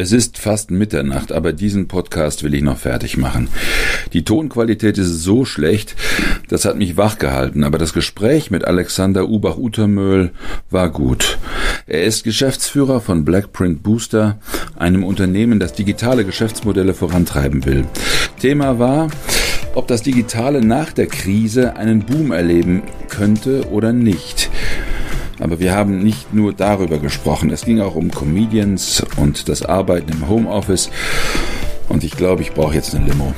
Es ist fast Mitternacht, aber diesen Podcast will ich noch fertig machen. Die Tonqualität ist so schlecht, das hat mich wachgehalten, aber das Gespräch mit Alexander Ubach-Utermöhl war gut. Er ist Geschäftsführer von Blackprint Booster, einem Unternehmen, das digitale Geschäftsmodelle vorantreiben will. Thema war, ob das Digitale nach der Krise einen Boom erleben könnte oder nicht. Aber wir haben nicht nur darüber gesprochen. Es ging auch um Comedians und das Arbeiten im Homeoffice. Und ich glaube, ich brauche jetzt eine Limo.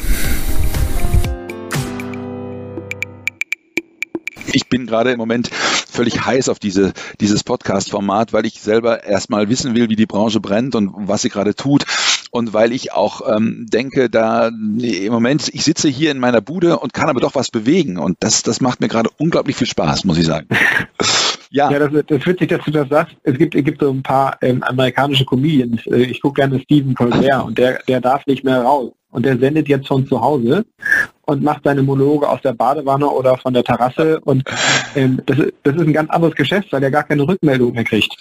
Ich bin gerade im Moment völlig heiß auf diese, dieses Podcast-Format, weil ich selber erstmal wissen will, wie die Branche brennt und was sie gerade tut und weil ich auch ähm, denke, da im Moment, ich sitze hier in meiner Bude und kann aber doch was bewegen und das, das macht mir gerade unglaublich viel Spaß, muss ich sagen. Ja, ja das, das ist witzig, dass du das sagst. Es gibt, es gibt so ein paar ähm, amerikanische Comedians. Äh, ich gucke gerne Stephen Colbert und der, der darf nicht mehr raus. Und der sendet jetzt von zu Hause und macht seine Monologe aus der Badewanne oder von der Terrasse und ähm, das, das, ist ein ganz anderes Geschäft, weil er gar keine Rückmeldung mehr kriegt.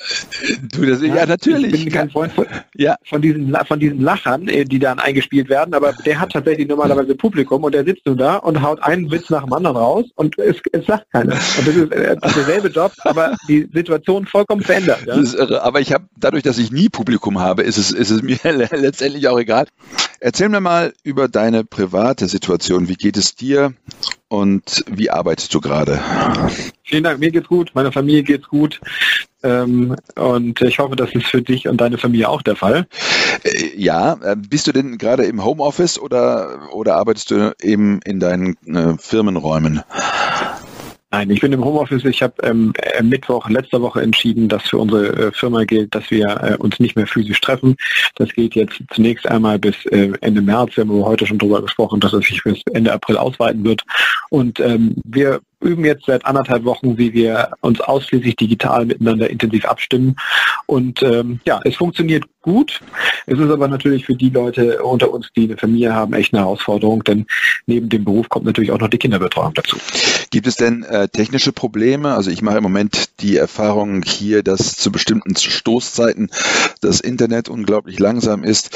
Du, das, ja, ja, natürlich. Ich bin kein Freund von, ja. von, diesen, von diesen Lachern, äh, die dann eingespielt werden, aber der hat tatsächlich normalerweise Publikum und der sitzt nur da und haut einen Witz nach dem anderen raus und es, es sagt keiner. Und das ist, äh, derselbe Job, aber die Situation vollkommen verändert. Ja? Das ist irre. Aber ich habe, dadurch, dass ich nie Publikum habe, ist es, ist es mir letztendlich auch egal. Erzähl mir mal über deine private Situation. Wie geht es dir und wie arbeitest du gerade? Vielen Dank, mir geht's gut, meiner Familie geht's gut. Ähm, und ich hoffe, das ist für dich und deine Familie auch der Fall. Äh, ja, äh, bist du denn gerade im Homeoffice oder, oder arbeitest du eben in deinen äh, Firmenräumen? Nein, ich bin im Homeoffice. Ich habe ähm, Mittwoch letzter Woche entschieden, dass für unsere äh, Firma gilt, dass wir äh, uns nicht mehr physisch treffen. Das geht jetzt zunächst einmal bis äh, Ende März. Wir haben heute schon darüber gesprochen, dass es sich bis Ende April ausweiten wird. Und ähm, wir üben jetzt seit anderthalb Wochen, wie wir uns ausschließlich digital miteinander intensiv abstimmen. Und ähm, ja, es funktioniert gut. Es ist aber natürlich für die Leute unter uns, die eine Familie haben, echt eine Herausforderung, denn neben dem Beruf kommt natürlich auch noch die Kinderbetreuung dazu. Gibt es denn äh, technische Probleme? Also ich mache im Moment die Erfahrung hier, dass zu bestimmten Stoßzeiten das Internet unglaublich langsam ist.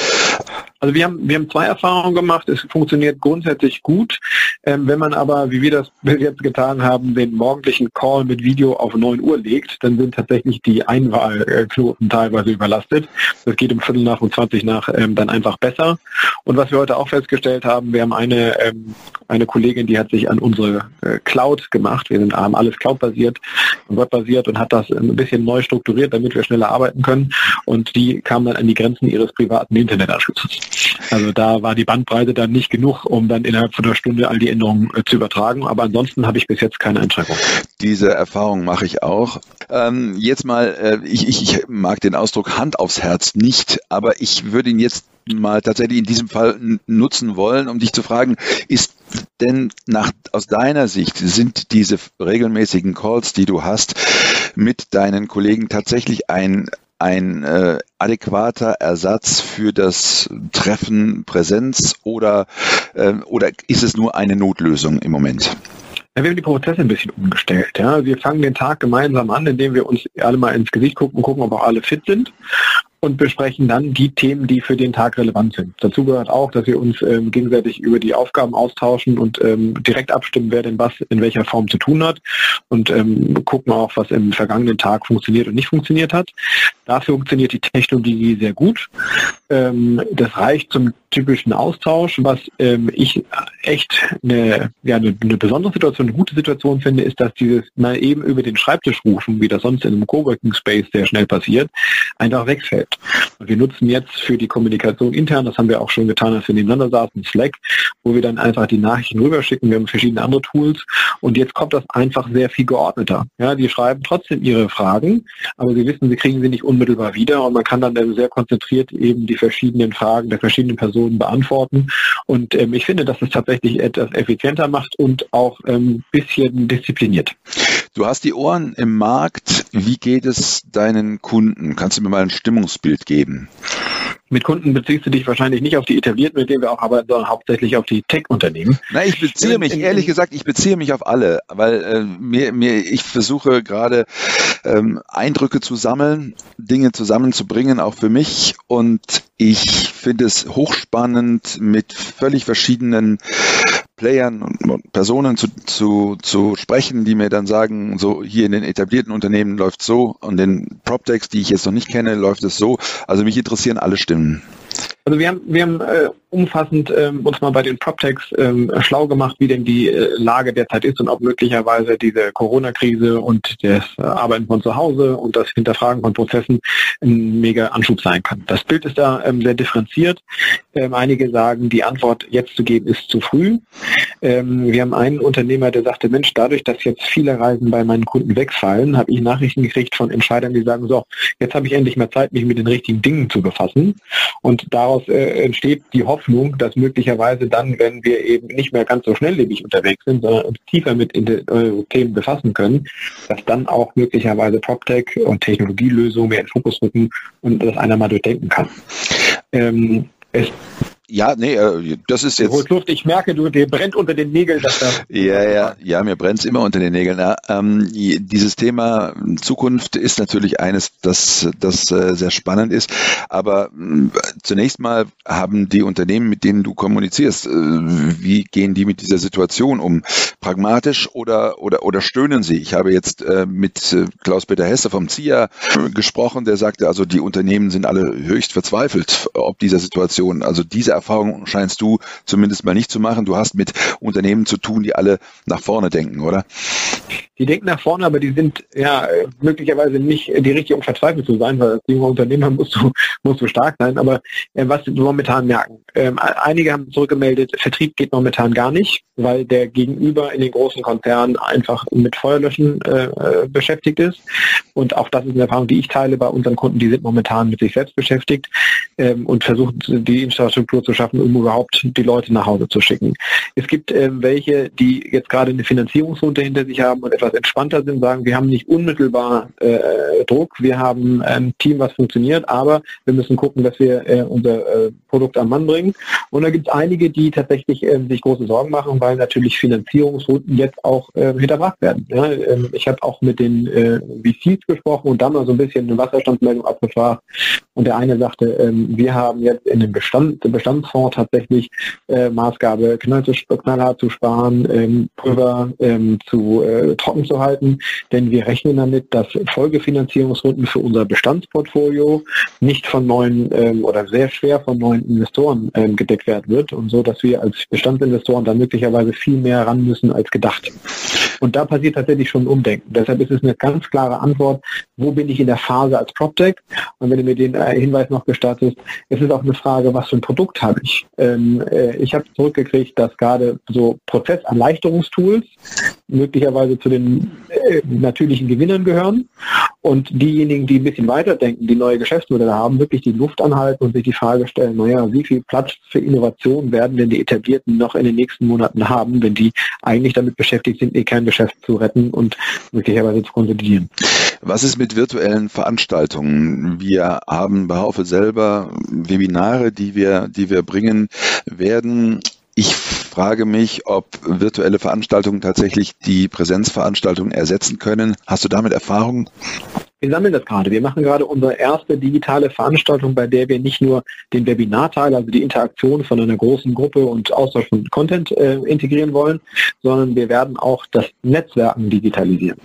Also wir haben, wir haben zwei Erfahrungen gemacht. Es funktioniert grundsätzlich gut. Ähm, wenn man aber, wie wir das jetzt getan haben, den morgendlichen Call mit Video auf 9 Uhr legt, dann sind tatsächlich die Einwahlknoten teilweise überlastet. Das geht um Viertel nach und 20 nach ähm, dann einfach besser. Und was wir heute auch festgestellt haben, wir haben eine, ähm, eine Kollegin, die hat sich an unsere äh, Cloud gemacht. Wir sind, haben alles Cloud-basiert, Web-basiert und hat das ein bisschen neu strukturiert, damit wir schneller arbeiten können. Und die kam dann an die Grenzen ihres privaten Internetanschlusses. Also da war die Bandbreite dann nicht genug, um dann innerhalb von einer Stunde all die Änderungen äh, zu übertragen. Aber ansonsten habe ich bis jetzt keine Einschränkungen. Diese Erfahrung mache ich auch. Ähm, jetzt mal, äh, ich, ich, ich mag den Ausdruck Hand aufs Herz nicht, aber ich würde ihn jetzt mal tatsächlich in diesem Fall nutzen wollen, um dich zu fragen, ist denn nach, aus deiner Sicht sind diese regelmäßigen Calls, die du hast, mit deinen Kollegen tatsächlich ein ein äh, adäquater Ersatz für das Treffen Präsenz oder, äh, oder ist es nur eine Notlösung im Moment? Ja, wir haben die Prozesse ein bisschen umgestellt. Ja. Wir fangen den Tag gemeinsam an, indem wir uns alle mal ins Gesicht gucken und gucken, ob auch alle fit sind und besprechen dann die Themen, die für den Tag relevant sind. Dazu gehört auch, dass wir uns ähm, gegenseitig über die Aufgaben austauschen und ähm, direkt abstimmen, wer denn was in welcher Form zu tun hat und ähm, gucken auch, was im vergangenen Tag funktioniert und nicht funktioniert hat. Dafür funktioniert die Technologie sehr gut. Ähm, das reicht zum typischen Austausch. Was ähm, ich echt eine, ja, eine, eine, besondere Situation, eine gute Situation finde, ist, dass dieses mal eben über den Schreibtisch rufen, wie das sonst in einem Coworking Space sehr schnell passiert, einfach wegfällt. Und wir nutzen jetzt für die Kommunikation intern, das haben wir auch schon getan, als wir nebeneinander saßen, Slack, wo wir dann einfach die Nachrichten rüberschicken. Wir haben verschiedene andere Tools und jetzt kommt das einfach sehr viel geordneter. Ja, die schreiben trotzdem ihre Fragen, aber sie wissen, sie kriegen sie nicht unmittelbar wieder und man kann dann sehr konzentriert eben die verschiedenen Fragen der verschiedenen Personen beantworten. Und ähm, ich finde, dass es tatsächlich etwas effizienter macht und auch ein ähm, bisschen diszipliniert. Du hast die Ohren im Markt. Wie geht es deinen Kunden? Kannst du mir mal ein Stimmungsbild geben? Mit Kunden beziehst du dich wahrscheinlich nicht auf die etablierten, mit denen wir auch arbeiten, sondern hauptsächlich auf die Tech-Unternehmen. Na, ich beziehe mich, ehrlich gesagt, ich beziehe mich auf alle, weil äh, mir, mir, ich versuche gerade ähm, Eindrücke zu sammeln, Dinge zusammenzubringen, auch für mich. Und ich finde es hochspannend, mit völlig verschiedenen Playern und Personen zu, zu, zu sprechen, die mir dann sagen, so hier in den etablierten Unternehmen läuft so und den PropTechs, die ich jetzt noch nicht kenne, läuft es so. Also mich interessieren alle Stimmen. Also wir haben, wir haben äh, umfassend ähm, uns mal bei den PropTechs ähm, schlau gemacht, wie denn die äh, Lage derzeit ist und ob möglicherweise diese Corona-Krise und das äh, Arbeiten von zu Hause und das Hinterfragen von Prozessen ein mega Anschub sein kann. Das Bild ist da ähm, sehr differenziert. Ähm, einige sagen, die Antwort jetzt zu geben ist zu früh. Ähm, wir haben einen Unternehmer, der sagte, Mensch, dadurch, dass jetzt viele Reisen bei meinen Kunden wegfallen, habe ich Nachrichten gekriegt von Entscheidern, die sagen, so, jetzt habe ich endlich mehr Zeit, mich mit den richtigen Dingen zu befassen. Und daraus äh, entsteht die Hoffnung, dass möglicherweise dann, wenn wir eben nicht mehr ganz so schnelllebig unterwegs sind, sondern uns tiefer mit den äh, Themen befassen können, dass dann auch möglicherweise PropTech und Technologielösungen mehr in Fokus rücken und das einer mal durchdenken kann. Ähm, es ja, nee, äh, das ist jetzt. Luft, ich merke, du, dir brennt unter den Nägeln. Dass da ja, ja, ja, mir brennt es immer unter den Nägeln. Ja, ähm, dieses Thema Zukunft ist natürlich eines, das, das äh, sehr spannend ist. Aber äh, zunächst mal haben die Unternehmen, mit denen du kommunizierst, äh, wie gehen die mit dieser Situation um? Pragmatisch oder, oder, oder stöhnen sie? Ich habe jetzt äh, mit äh, Klaus-Peter Hesse vom ZIA gesprochen, der sagte, also die Unternehmen sind alle höchst verzweifelt ob dieser Situation. Also diese Erfahrung scheinst du zumindest mal nicht zu machen. Du hast mit Unternehmen zu tun, die alle nach vorne denken, oder? Die denken nach vorne, aber die sind ja möglicherweise nicht die richtige, um verzweifelt zu sein, weil als junger Unternehmer musst du, musst du stark sein. Aber äh, was wir momentan merken, ähm, einige haben zurückgemeldet, Vertrieb geht momentan gar nicht, weil der Gegenüber in den großen Konzernen einfach mit Feuerlöschen äh, äh beschäftigt ist. Und auch das ist eine Erfahrung, die ich teile bei unseren Kunden, die sind momentan mit sich selbst beschäftigt ähm, und versuchen die Infrastruktur zu schaffen, um überhaupt die Leute nach Hause zu schicken. Es gibt ähm, welche, die jetzt gerade eine Finanzierungsrunde hinter sich haben und etwas entspannter sind, sagen, wir haben nicht unmittelbar äh, Druck, wir haben ein Team, was funktioniert, aber wir müssen gucken, dass wir äh, unser äh, Produkt am Mann bringen. Und da gibt es einige, die tatsächlich äh, sich große Sorgen machen, weil natürlich Finanzierungsrunden jetzt auch äh, hinterfragt werden. Ja, ähm, ich habe auch mit den äh, VCs gesprochen und da mal so ein bisschen eine Wasserstandsmeldung abgefragt. Und der eine sagte, ähm, wir haben jetzt in dem Bestand, Bestandsfonds tatsächlich äh, Maßgabe knall zu, knallhart zu sparen, ähm, Pulver ähm, zu äh, trocken zu halten, denn wir rechnen damit, dass Folgefinanzierungsrunden für unser Bestandsportfolio nicht von neuen ähm, oder sehr schwer von neuen Investoren ähm, gedeckt werden wird und so, dass wir als Bestandsinvestoren da möglicherweise viel mehr ran müssen als gedacht. Und da passiert tatsächlich schon ein Umdenken. Deshalb ist es eine ganz klare Antwort, wo bin ich in der Phase als PropTech? Und wenn du mir den äh, Hinweis noch gestattest, es ist auch eine Frage, was für ein Produkt habe ich? Ähm, äh, ich habe zurückgekriegt, dass gerade so Prozesserleichterungstools möglicherweise zu den äh, natürlichen Gewinnern gehören und diejenigen, die ein bisschen weiterdenken, die neue Geschäftsmodelle haben, wirklich die Luft anhalten und sich die Frage stellen, naja, wie viel Platz für Innovation werden denn die Etablierten noch in den nächsten Monaten haben, wenn die eigentlich damit beschäftigt sind, ihr Kerngeschäft zu retten und möglicherweise zu konsolidieren. Was ist mit virtuellen Veranstaltungen? Wir haben bei Haufe selber Webinare, die wir, die wir bringen werden. Ich frage mich, ob virtuelle Veranstaltungen tatsächlich die Präsenzveranstaltungen ersetzen können. Hast du damit Erfahrung? Wir sammeln das gerade. Wir machen gerade unsere erste digitale Veranstaltung, bei der wir nicht nur den Webinarteil, also die Interaktion von einer großen Gruppe und Austausch von Content äh, integrieren wollen, sondern wir werden auch das Netzwerken digitalisieren.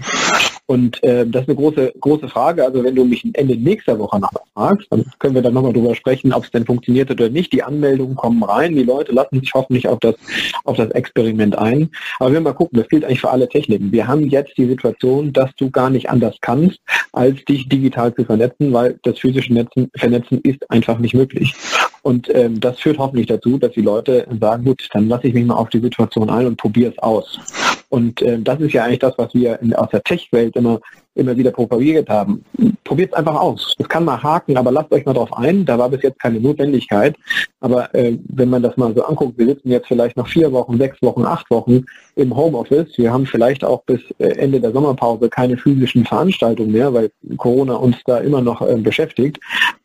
Und äh, das ist eine große, große Frage. Also wenn du mich Ende nächster Woche noch fragst, dann können wir dann nochmal drüber sprechen, ob es denn funktioniert oder nicht. Die Anmeldungen kommen rein, die Leute lassen sich hoffentlich auf das, auf das Experiment ein. Aber wir mal gucken, das gilt eigentlich für alle Techniken. Wir haben jetzt die Situation, dass du gar nicht anders kannst, als dich digital zu vernetzen, weil das physische Netzen, Vernetzen ist einfach nicht möglich. Und ähm, das führt hoffentlich dazu, dass die Leute sagen, gut, dann lasse ich mich mal auf die Situation ein und probiere es aus. Und äh, das ist ja eigentlich das, was wir in, aus der Tech-Welt immer immer wieder propagiert haben. Probiert es einfach aus. Es kann mal haken, aber lasst euch mal drauf ein. Da war bis jetzt keine Notwendigkeit. Aber äh, wenn man das mal so anguckt, wir sitzen jetzt vielleicht noch vier Wochen, sechs Wochen, acht Wochen im Homeoffice. Wir haben vielleicht auch bis äh, Ende der Sommerpause keine physischen Veranstaltungen mehr, weil Corona uns da immer noch äh, beschäftigt.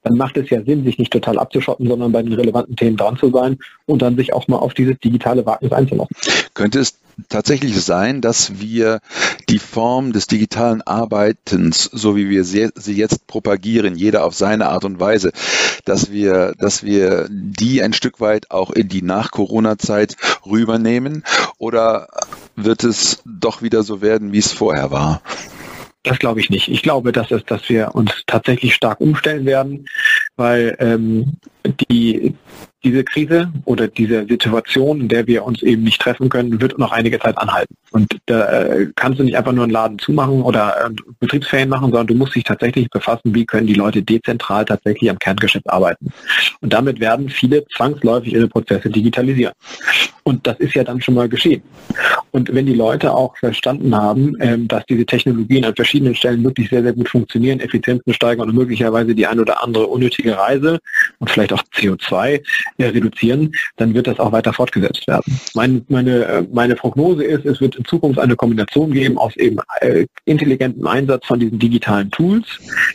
Dann macht es ja Sinn, sich nicht total abzuschotten, sondern bei den relevanten Themen dran zu sein und dann sich auch mal auf dieses digitale Wagnis einzulassen. Könnte es tatsächlich sein, dass wir die Form des digitalen Arbeitens, so wie wir sie jetzt propagieren, jeder auf seine Art und Weise, dass wir, dass wir die ein Stück weit auch in die Nach-Corona-Zeit rübernehmen? Oder wird es doch wieder so werden, wie es vorher war? Das glaube ich nicht. Ich glaube, dass, es, dass wir uns tatsächlich stark umstellen werden, weil ähm, die, diese Krise oder diese Situation, in der wir uns eben nicht treffen können, wird noch einige Zeit anhalten. Und da äh, kannst du nicht einfach nur einen Laden zumachen oder äh, Betriebsferien machen, sondern du musst dich tatsächlich befassen, wie können die Leute dezentral tatsächlich am Kerngeschäft arbeiten. Und damit werden viele zwangsläufig ihre Prozesse digitalisieren. Und das ist ja dann schon mal geschehen. Und wenn die Leute auch verstanden haben, ähm, dass diese Technologien an verschiedenen Stellen wirklich sehr, sehr gut funktionieren, Effizienzen steigern und möglicherweise die ein oder andere unnötige Reise und vielleicht auch CO2 äh, reduzieren, dann wird das auch weiter fortgesetzt werden. Meine, meine, äh, meine Prognose ist, es wird in Zukunft eine Kombination geben aus eben äh, intelligentem Einsatz von diesen digitalen Tools,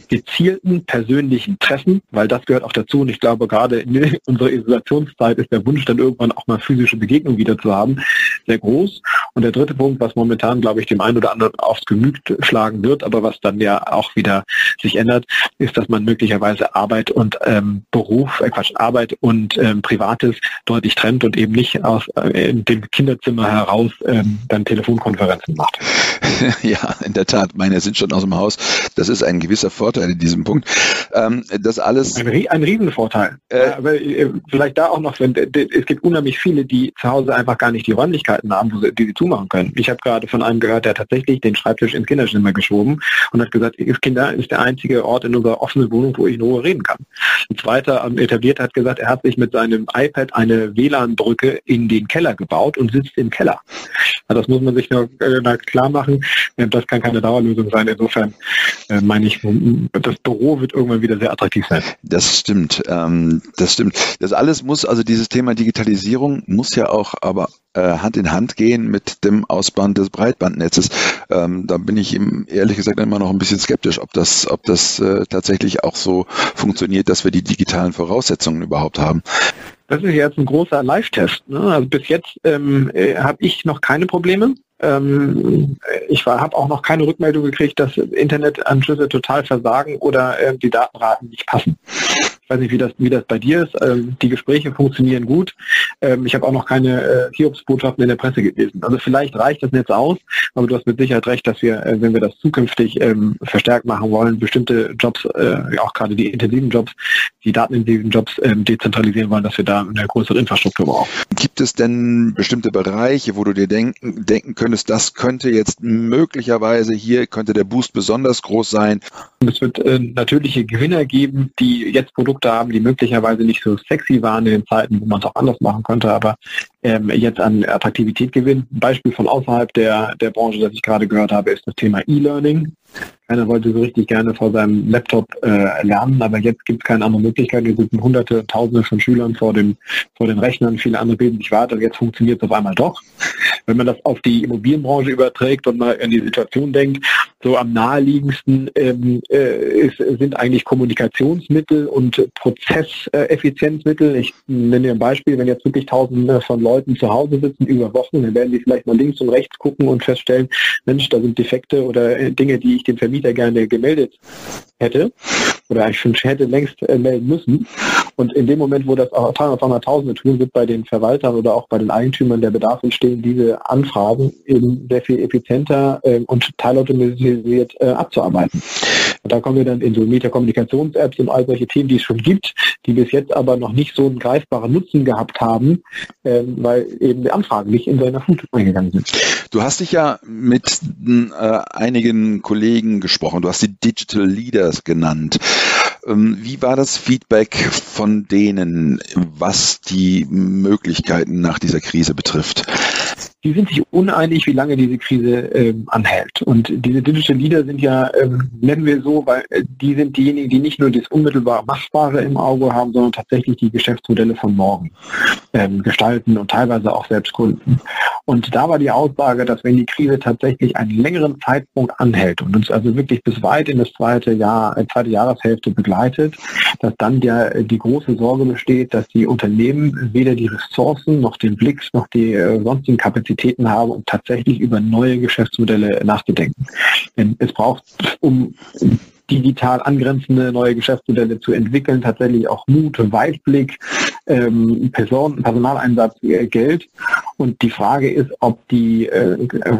gezielten persönlichen Treffen, weil das gehört auch dazu und ich glaube gerade in unserer Isolationszeit ist der Wunsch dann irgendwann auch mal physische Begegnung wieder zu haben, sehr groß. Und der dritte Punkt, was momentan, glaube ich, dem einen oder anderen aufs Gemüt schlagen wird, aber was dann ja auch wieder sich ändert, ist, dass man möglicherweise Arbeit und ähm, Beruf, äh Quatsch, Arbeit und äh, ähm, Privates deutlich trennt und eben nicht aus äh, dem Kinderzimmer heraus ähm, dann Telefonkonferenzen macht. Ja, in der Tat, meine sind schon aus dem Haus. Das ist ein gewisser Vorteil in diesem Punkt. Ähm, das alles. Ein, ein Riesenvorteil. Äh, Aber äh, vielleicht da auch noch, wenn, es gibt unheimlich viele, die zu Hause einfach gar nicht die Räumlichkeiten haben, die sie zumachen können. Ich habe gerade von einem gehört, der tatsächlich den Schreibtisch ins Kinderzimmer geschoben und hat gesagt, Kinder ist der einzige Ort in unserer offenen Wohnung, wo ich in Ruhe reden kann. Ein zweiter ähm, etabliert hat gesagt, er hat sich mit seinem iPad eine WLAN-Brücke in den Keller gebaut und sitzt im Keller. Also das muss man sich noch äh, klar machen. Das kann keine Dauerlösung sein. Insofern äh, meine ich, das Büro wird irgendwann wieder sehr attraktiv sein. Das stimmt. Ähm, das stimmt. Das alles muss, also dieses Thema Digitalisierung muss ja auch aber Hand in Hand gehen mit dem Ausbau des Breitbandnetzes. Ähm, da bin ich ihm ehrlich gesagt immer noch ein bisschen skeptisch, ob das, ob das äh, tatsächlich auch so funktioniert, dass wir die digitalen Voraussetzungen überhaupt haben. Das ist jetzt ein großer Live-Test. Ne? Also bis jetzt ähm, äh, habe ich noch keine Probleme. Ähm, ich habe auch noch keine Rückmeldung gekriegt, dass Internetanschlüsse total versagen oder äh, die Datenraten nicht passen. Ich weiß nicht, wie das, wie das bei dir ist. Ähm, die Gespräche funktionieren gut. Ähm, ich habe auch noch keine äh, Hiobsbotschaften in der Presse gelesen. Also vielleicht reicht das Netz aus, aber du hast mit Sicherheit recht, dass wir, äh, wenn wir das zukünftig ähm, verstärkt machen wollen, bestimmte Jobs, äh, auch gerade die intensiven Jobs, die datenintensiven Jobs ähm, dezentralisieren wollen, dass wir da eine größere Infrastruktur brauchen. Gibt es denn bestimmte Bereiche, wo du dir denken, denken könntest, das könnte jetzt möglicherweise hier, könnte der Boost besonders groß sein? Es wird äh, natürliche Gewinner geben, die jetzt Produkte Produkte haben, die möglicherweise nicht so sexy waren in den Zeiten, wo man es auch anders machen konnte, aber ähm, jetzt an Attraktivität gewinnen. Ein Beispiel von außerhalb der, der Branche, das ich gerade gehört habe, ist das Thema E-Learning. Keiner wollte so richtig gerne vor seinem Laptop äh, lernen, aber jetzt gibt es keine andere Möglichkeit. Wir sitzen hunderte, tausende von Schülern vor, dem, vor den Rechnern, viele andere bilden sich weiter. Jetzt funktioniert es auf einmal doch. Wenn man das auf die Immobilienbranche überträgt und mal in die Situation denkt, so am naheliegendsten ähm, äh, ist, sind eigentlich Kommunikationsmittel und Prozesseffizienzmittel. ich nenne dir ein Beispiel, wenn jetzt wirklich tausende von Leuten zu Hause sitzen über Wochen, dann werden die vielleicht mal links und rechts gucken und feststellen, Mensch, da sind Defekte oder äh, Dinge, die ich dem Vermieter gerne gemeldet hätte oder eigentlich schon hätte längst äh, melden müssen. Und in dem Moment, wo das auch 300, 300.000 tun, wird bei den Verwaltern oder auch bei den Eigentümern der Bedarf entstehen, diese Anfragen eben sehr viel effizienter äh, und teilautomatisiert äh, abzuarbeiten. Und da kommen wir dann in so Meta-Kommunikations-Apps und all solche Themen, die es schon gibt, die bis jetzt aber noch nicht so einen greifbaren Nutzen gehabt haben, äh, weil eben die Anfragen nicht in so einer Flut eingegangen sind. Du hast dich ja mit äh, einigen Kollegen gesprochen. Du hast die Digital Leaders genannt. Ähm, wie war das Feedback von denen, was die Möglichkeiten nach dieser Krise betrifft? Die sind sich uneinig, wie lange diese Krise ähm, anhält. Und diese Digital Leader sind ja, ähm, nennen wir so, weil äh, die sind diejenigen, die nicht nur das unmittelbar Machbare im Auge haben, sondern tatsächlich die Geschäftsmodelle von morgen ähm, gestalten und teilweise auch selbst Kunden. Und da war die Aussage, dass wenn die Krise tatsächlich einen längeren Zeitpunkt anhält und uns also wirklich bis weit in das zweite Jahr, äh, zweite Jahreshälfte begleitet, dass dann der, äh, die große Sorge besteht, dass die Unternehmen weder die Ressourcen noch den Blick noch die äh, sonstigen Kapazitäten haben, um tatsächlich über neue Geschäftsmodelle nachzudenken. Denn es braucht, um digital angrenzende neue Geschäftsmodelle zu entwickeln, tatsächlich auch Mut, Weitblick, ähm, Person, Personaleinsatz, äh, Geld. Und die Frage ist, ob die äh,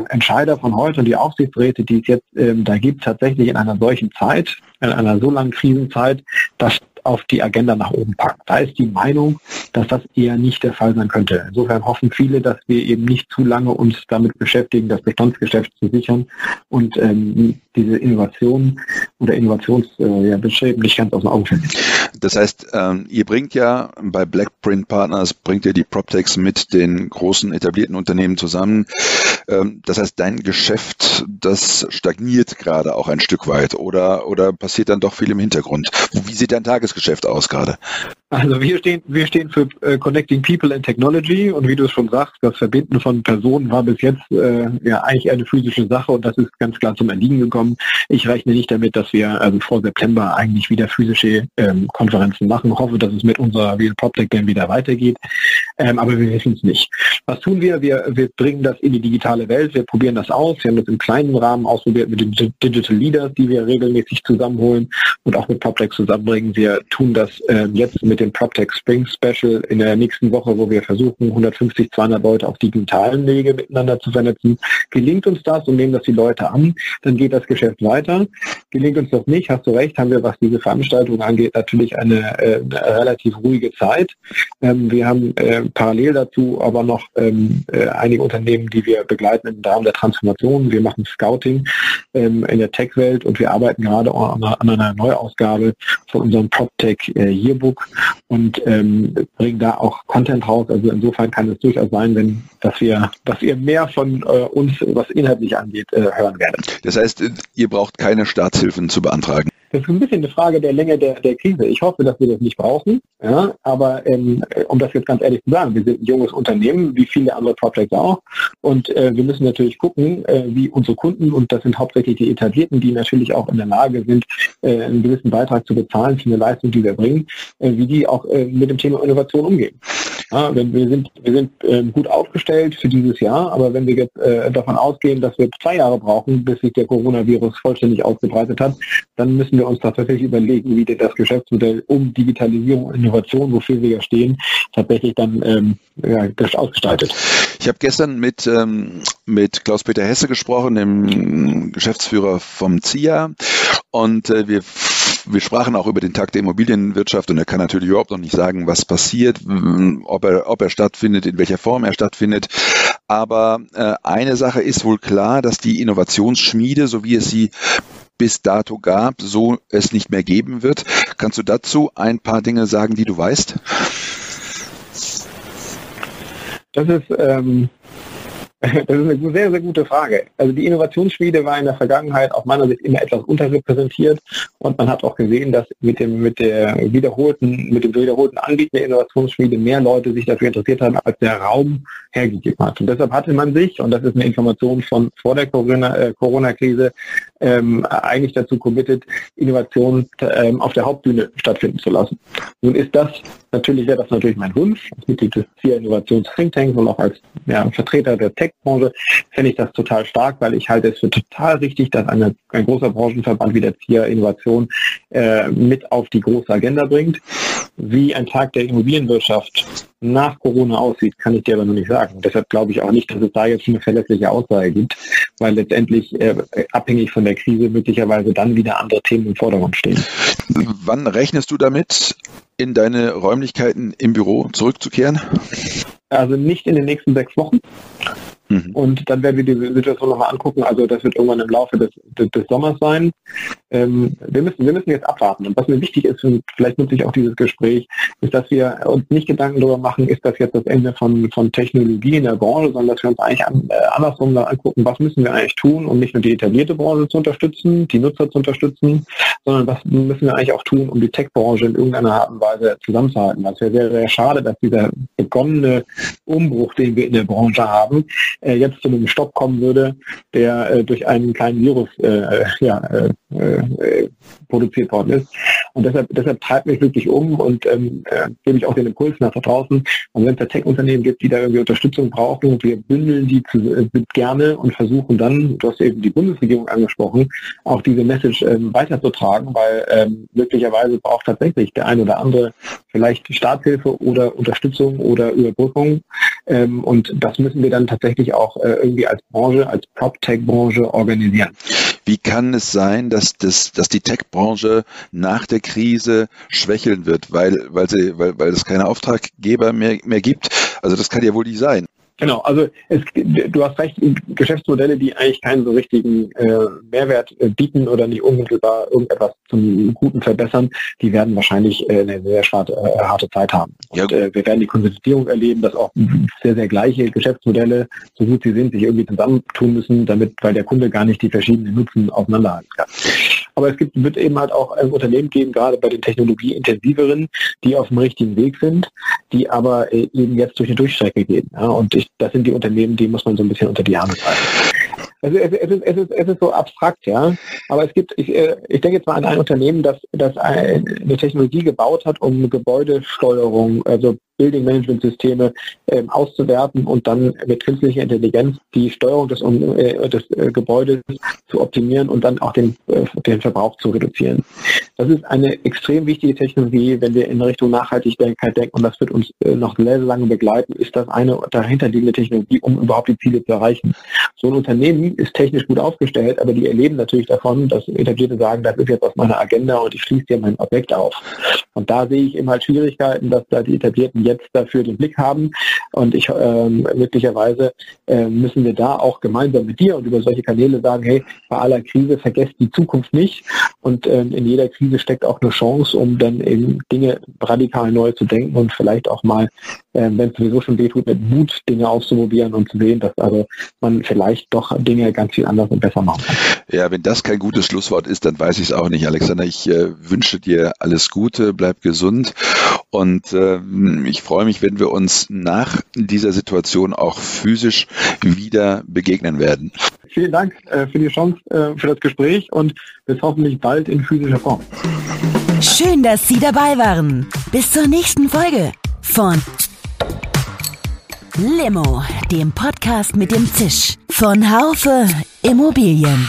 Entscheider von heute und die Aufsichtsräte, die es jetzt ähm, da gibt, tatsächlich in einer solchen Zeit, in einer so langen Krisenzeit, das auf die Agenda nach oben packen. Da ist die Meinung, dass das eher nicht der Fall sein könnte. Insofern hoffen viele, dass wir eben nicht zu lange uns damit beschäftigen, das Bestandsgeschäft zu sichern und ähm, diese Innovationen oder Innovationsbeschreben äh, nicht ganz aus dem Auge verlieren. Das heißt, ähm, ihr bringt ja bei Blackprint Partners, bringt ihr die PropTechs mit den großen etablierten Unternehmen zusammen. Ähm, das heißt, dein Geschäft, das stagniert gerade auch ein Stück weit oder, oder passiert dann doch viel im Hintergrund. Wie sieht dein Tagesgeschäft aus gerade? Also wir stehen, wir stehen für äh, Connecting People and Technology und wie du es schon sagst, das Verbinden von Personen war bis jetzt äh, ja eigentlich eine physische Sache und das ist ganz klar zum Erliegen gekommen. Ich rechne nicht damit, dass wir also vor September eigentlich wieder physische ähm, Konferenzen machen. Ich hoffe, dass es mit unserer Real PropTech dann wieder weitergeht, ähm, aber wir wissen es nicht. Was tun wir? wir? Wir bringen das in die digitale Welt, wir probieren das aus. Wir haben das im kleinen Rahmen ausprobiert mit den Digital Leaders, die wir regelmäßig zusammenholen und auch mit PropTech zusammenbringen. Wir tun das ähm, jetzt mit dem PropTech Spring Special in der nächsten Woche, wo wir versuchen, 150, 200 Leute auf digitalen Wege miteinander zu vernetzen. Gelingt uns das und nehmen das die Leute an, dann geht das Geschäft weiter. Gelingt uns das nicht, hast du recht, haben wir, was diese Veranstaltung angeht, natürlich eine, äh, eine relativ ruhige Zeit. Ähm, wir haben äh, parallel dazu aber noch ähm, äh, einige Unternehmen, die wir begleiten im Rahmen der Transformation. Wir machen Scouting ähm, in der Tech-Welt und wir arbeiten gerade an, einer Neuausgabe von unserem PropTech Yearbook und ähm, bringen da auch Content raus. Also insofern kann es durchaus sein, wenn dass wir, dass ihr mehr von äh, uns, was inhaltlich angeht, äh, hören werdet. Das heißt, ihr braucht keine Staatshilfen zu beantragen. Das ist ein bisschen eine Frage der Länge der, der Krise. Ich hoffe, dass wir das nicht brauchen. Ja, aber ähm, um das jetzt ganz ehrlich zu sagen, wir sind ein junges Unternehmen, wie viele andere Projects auch. Und äh, wir müssen natürlich gucken, äh, wie unsere Kunden, und das sind hauptsächlich die Etablierten, die natürlich auch in der Lage sind, äh, einen gewissen Beitrag zu bezahlen für eine Leistung, die wir bringen, äh, wie die auch äh, mit dem Thema Innovation umgehen. Ja, wenn wir sind, wir sind äh, gut aufgestellt für dieses Jahr, aber wenn wir jetzt äh, davon ausgehen, dass wir zwei Jahre brauchen, bis sich der Coronavirus vollständig ausgebreitet hat, dann müssen wir uns tatsächlich überlegen, wie das Geschäftsmodell um Digitalisierung und Innovation, wofür wir ja stehen, tatsächlich dann ähm, ja, ausgestaltet. Ich habe gestern mit, ähm, mit Klaus-Peter Hesse gesprochen, dem Geschäftsführer vom ZIA, und äh, wir wir sprachen auch über den Tag der Immobilienwirtschaft und er kann natürlich überhaupt noch nicht sagen, was passiert, ob er, ob er stattfindet, in welcher Form er stattfindet. Aber äh, eine Sache ist wohl klar, dass die Innovationsschmiede, so wie es sie bis dato gab, so es nicht mehr geben wird. Kannst du dazu ein paar Dinge sagen, die du weißt? Das ist ähm, das ist eine sehr, sehr gute Frage. Also die Innovationsschmiede war in der Vergangenheit aus meiner Sicht immer etwas unterrepräsentiert und man hat auch gesehen, dass mit dem, mit der wiederholten, mit dem wiederholten Anbieten der Innovationsschmiede mehr Leute sich dafür interessiert haben, als der Raum hergegeben hat. Und deshalb hatte man sich, und das ist eine Information von vor der äh, Corona-Krise, ähm, eigentlich dazu committed, Innovation ähm, auf der Hauptbühne stattfinden zu lassen. Nun ist das, natürlich wäre das natürlich mein Wunsch, als Mitglied des CIA Innovations Think Tanks und auch als ja, Vertreter der Tech-Branche, fände ich das total stark, weil ich halte es für total richtig, dass eine, ein großer Branchenverband wie der CIA Innovation äh, mit auf die große Agenda bringt. Wie ein Tag der Immobilienwirtschaft nach Corona aussieht, kann ich dir aber noch nicht sagen. Deshalb glaube ich auch nicht, dass es da jetzt eine verlässliche Aussage gibt, weil letztendlich äh, abhängig von der Krise möglicherweise dann wieder andere Themen im Vordergrund stehen. Wann rechnest du damit, in deine Räumlichkeiten im Büro zurückzukehren? Also nicht in den nächsten sechs Wochen. Mhm. Und dann werden wir die Situation nochmal angucken. Also das wird irgendwann im Laufe des, des, des Sommers sein. Ähm, wir, müssen, wir müssen jetzt abwarten. Und was mir wichtig ist, und vielleicht nutze ich auch dieses Gespräch, ist, dass wir uns nicht Gedanken darüber machen, ist das jetzt das Ende von, von Technologie in der Branche, sondern dass wir uns eigentlich an, äh, andersrum angucken, was müssen wir eigentlich tun, um nicht nur die etablierte Branche zu unterstützen, die Nutzer zu unterstützen, sondern was müssen wir eigentlich auch tun, um die Tech-Branche in irgendeiner Art und Weise zusammenzuhalten. Es wäre sehr, sehr schade, dass dieser begonnene Umbruch, den wir in der Branche haben, äh, jetzt zu einem Stopp kommen würde, der äh, durch einen kleinen Virus äh, ja, äh, produziert worden ist. Und deshalb, deshalb treibt mich wirklich um und ähm, äh, gebe ich auch den Impuls nach draußen. Und wenn es da Tech-Unternehmen gibt, die da irgendwie Unterstützung brauchen, wir bündeln die zu, äh, gerne und versuchen dann, du hast eben die Bundesregierung angesprochen, auch diese Message ähm, weiterzutragen, weil ähm, möglicherweise braucht tatsächlich der ein oder andere vielleicht Starthilfe oder Unterstützung oder Überbrückung. Ähm, und das müssen wir dann tatsächlich auch äh, irgendwie als Branche, als Prop-Tech-Branche organisieren. Wie kann es sein, dass, das, dass die Tech-Branche nach der Krise schwächeln wird, weil, weil, sie, weil, weil es keine Auftraggeber mehr, mehr gibt? Also das kann ja wohl nicht sein. Genau, also es, du hast recht, Geschäftsmodelle, die eigentlich keinen so richtigen äh, Mehrwert äh, bieten oder nicht unmittelbar irgendetwas zum Guten verbessern, die werden wahrscheinlich äh, eine sehr schade, äh, harte Zeit haben. Und äh, wir werden die Konsolidierung erleben, dass auch sehr, sehr gleiche Geschäftsmodelle, so gut sie sind, sich irgendwie zusammentun müssen, damit, weil der Kunde gar nicht die verschiedenen Nutzen auseinanderhalten kann. Aber es gibt, wird eben halt auch ein Unternehmen geben, gerade bei den technologieintensiveren, die auf dem richtigen Weg sind, die aber äh, eben jetzt durch eine Durchstrecke gehen. Ja? Und ich, das sind die Unternehmen, die muss man so ein bisschen unter die Arme greifen. Also es, es, ist, es, ist, es ist so abstrakt, ja. Aber es gibt, ich, äh, ich denke jetzt mal an ein Unternehmen, das, das eine Technologie gebaut hat, um Gebäudesteuerung, also Building Management Systeme ähm, auszuwerten und dann mit künstlicher Intelligenz die Steuerung des, äh, des äh, Gebäudes zu optimieren und dann auch den, äh, den Verbrauch zu reduzieren. Das ist eine extrem wichtige Technologie, wenn wir in Richtung Nachhaltigkeit denken und das wird uns äh, noch sehr, lange begleiten, ist das eine dahinterliegende Technologie, um überhaupt die Ziele zu erreichen. So ein Unternehmen ist technisch gut aufgestellt, aber die erleben natürlich davon, dass Etablierte sagen, das ist jetzt aus meiner Agenda und ich schließe dir mein Objekt auf. Und da sehe ich immer halt Schwierigkeiten, dass da die Etablierten jetzt dafür den Blick haben. Und ich ähm, möglicherweise äh, müssen wir da auch gemeinsam mit dir und über solche Kanäle sagen, hey, bei aller Krise vergesst die Zukunft nicht. Und ähm, in jeder Krise steckt auch eine Chance, um dann eben Dinge radikal neu zu denken und vielleicht auch mal, äh, wenn es sowieso schon wehtut, mit Mut Dinge auszuprobieren und zu sehen, dass also man vielleicht doch Dinge ganz viel anders und besser machen kann. Ja, wenn das kein gutes Schlusswort ist, dann weiß ich es auch nicht, Alexander. Ich äh, wünsche dir alles Gute, bleib gesund und äh, ich freue mich, wenn wir uns nach dieser Situation auch physisch wieder begegnen werden. Vielen Dank äh, für die Chance, äh, für das Gespräch und bis hoffentlich bald in physischer Form. Schön, dass Sie dabei waren. Bis zur nächsten Folge von Limo, dem Podcast mit dem Zisch von Haufe Immobilien.